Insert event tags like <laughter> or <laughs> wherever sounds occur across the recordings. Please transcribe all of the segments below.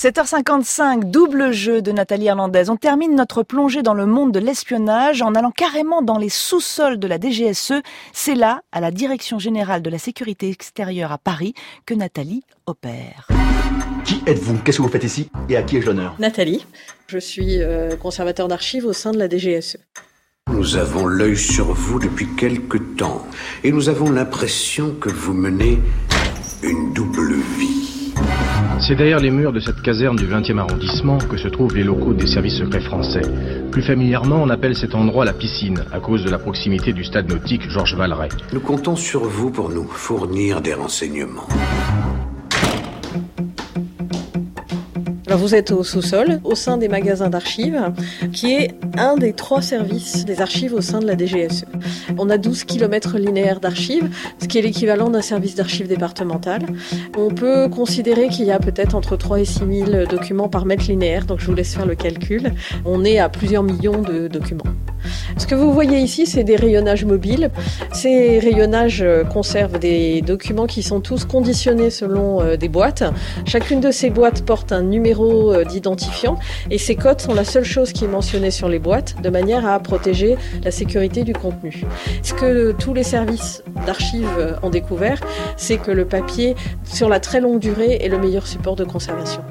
7h55, double jeu de Nathalie Hernandez. On termine notre plongée dans le monde de l'espionnage en allant carrément dans les sous-sols de la DGSE. C'est là, à la Direction Générale de la Sécurité Extérieure à Paris, que Nathalie opère. Qui êtes-vous? Qu'est-ce que vous faites ici? Et à qui ai-je l'honneur? Nathalie, je suis euh, conservateur d'archives au sein de la DGSE. Nous avons l'œil sur vous depuis quelque temps et nous avons l'impression que vous menez une double. C'est derrière les murs de cette caserne du 20e arrondissement que se trouvent les locaux des services secrets français. Plus familièrement, on appelle cet endroit la piscine, à cause de la proximité du stade nautique Georges Valeret. Nous comptons sur vous pour nous fournir des renseignements. Vous êtes au sous-sol, au sein des magasins d'archives, qui est un des trois services des archives au sein de la DGSE. On a 12 km linéaires d'archives, ce qui est l'équivalent d'un service d'archives départemental. On peut considérer qu'il y a peut-être entre 3 et 6 000 documents par mètre linéaire, donc je vous laisse faire le calcul. On est à plusieurs millions de documents. Ce que vous voyez ici, c'est des rayonnages mobiles. Ces rayonnages euh, conservent des documents qui sont tous conditionnés selon euh, des boîtes. Chacune de ces boîtes porte un numéro euh, d'identifiant et ces codes sont la seule chose qui est mentionnée sur les boîtes de manière à protéger la sécurité du contenu. Ce que tous les services d'archives ont découvert, c'est que le papier, sur la très longue durée, est le meilleur support de conservation.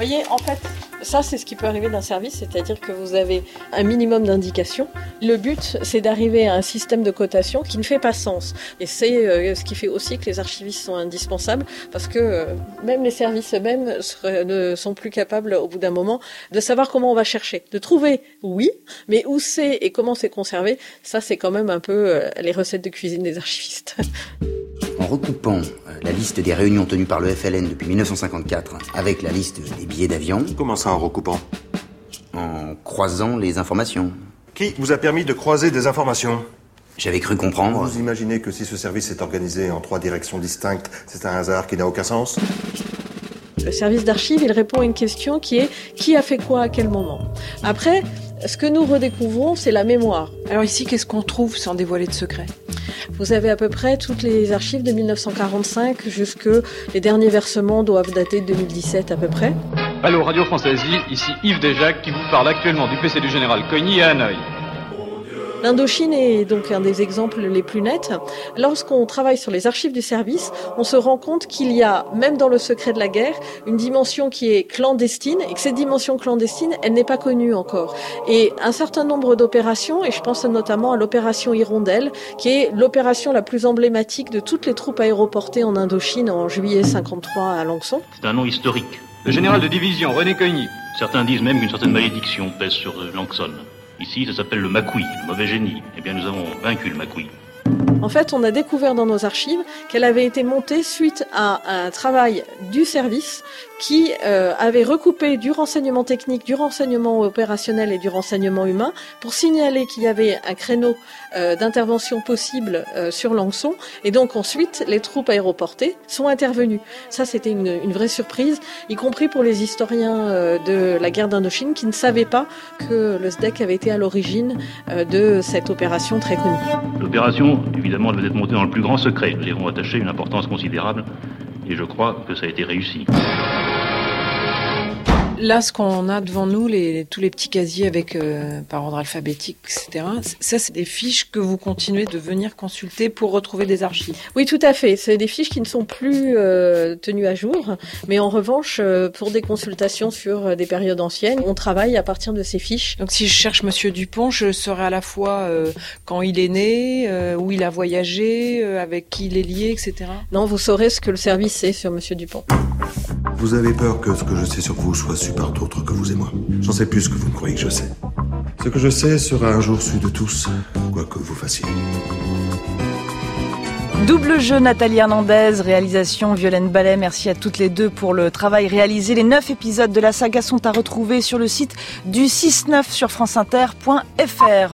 Vous voyez, en fait, ça, c'est ce qui peut arriver d'un service, c'est-à-dire que vous avez un minimum d'indications. Le but, c'est d'arriver à un système de cotation qui ne fait pas sens. Et c'est euh, ce qui fait aussi que les archivistes sont indispensables, parce que euh, même les services eux-mêmes ne sont plus capables, au bout d'un moment, de savoir comment on va chercher. De trouver, oui, mais où c'est et comment c'est conservé, ça, c'est quand même un peu euh, les recettes de cuisine des archivistes. <laughs> En recoupant la liste des réunions tenues par le FLN depuis 1954 avec la liste des billets d'avion. Comment ça en recoupant? En croisant les informations. Qui vous a permis de croiser des informations? J'avais cru comprendre. Vous imaginez que si ce service est organisé en trois directions distinctes, c'est un hasard qui n'a aucun sens? Le service d'archives, il répond à une question qui est qui a fait quoi à quel moment? Après, ce que nous redécouvrons, c'est la mémoire. Alors ici, qu'est-ce qu'on trouve sans dévoiler de secret vous avez à peu près toutes les archives de 1945 jusque les derniers versements doivent dater de 2017 à peu près. Allô Radio Française, ici Yves Desjacques qui vous parle actuellement du PC du général Cogny à Hanoï. L'Indochine est donc un des exemples les plus nets. Lorsqu'on travaille sur les archives du service, on se rend compte qu'il y a, même dans le secret de la guerre, une dimension qui est clandestine et que cette dimension clandestine, elle n'est pas connue encore. Et un certain nombre d'opérations, et je pense notamment à l'opération Hirondelle, qui est l'opération la plus emblématique de toutes les troupes aéroportées en Indochine en juillet 53 à Langson. C'est un nom historique. Le général de division, René Coigny. Certains disent même qu'une certaine malédiction pèse sur Langson. Ici, ça s'appelle le Macoui, le mauvais génie. Eh bien, nous avons vaincu le Macoui. En fait, on a découvert dans nos archives qu'elle avait été montée suite à un travail du service qui euh, avait recoupé du renseignement technique, du renseignement opérationnel et du renseignement humain pour signaler qu'il y avait un créneau euh, d'intervention possible euh, sur Langson. Et donc ensuite, les troupes aéroportées sont intervenues. Ça, c'était une, une, vraie surprise, y compris pour les historiens de la guerre d'Indochine qui ne savaient pas que le SDEC avait été à l'origine de cette opération très connue. Devait être montée dans le plus grand secret. Nous y avons attaché une importance considérable et je crois que ça a été réussi. Là, ce qu'on a devant nous, les, tous les petits casiers avec euh, par ordre alphabétique, etc. Ça, c'est des fiches que vous continuez de venir consulter pour retrouver des archives. Oui, tout à fait. C'est des fiches qui ne sont plus euh, tenues à jour, mais en revanche, euh, pour des consultations sur des périodes anciennes, on travaille à partir de ces fiches. Donc, si je cherche Monsieur Dupont, je saurai à la fois quand il est né, où il a voyagé, avec qui il est lié, etc. Non, vous saurez ce que le service sait sur Monsieur Dupont. Vous avez peur que ce que je sais sur vous soit par d'autres que vous et moi. J'en sais plus que vous ne croyez que je sais. Ce que je sais sera un jour su de tous, quoi que vous fassiez. Double jeu Nathalie Hernandez, réalisation Violaine Ballet. Merci à toutes les deux pour le travail réalisé. Les neuf épisodes de la saga sont à retrouver sur le site du 6-9 sur franceinter.fr.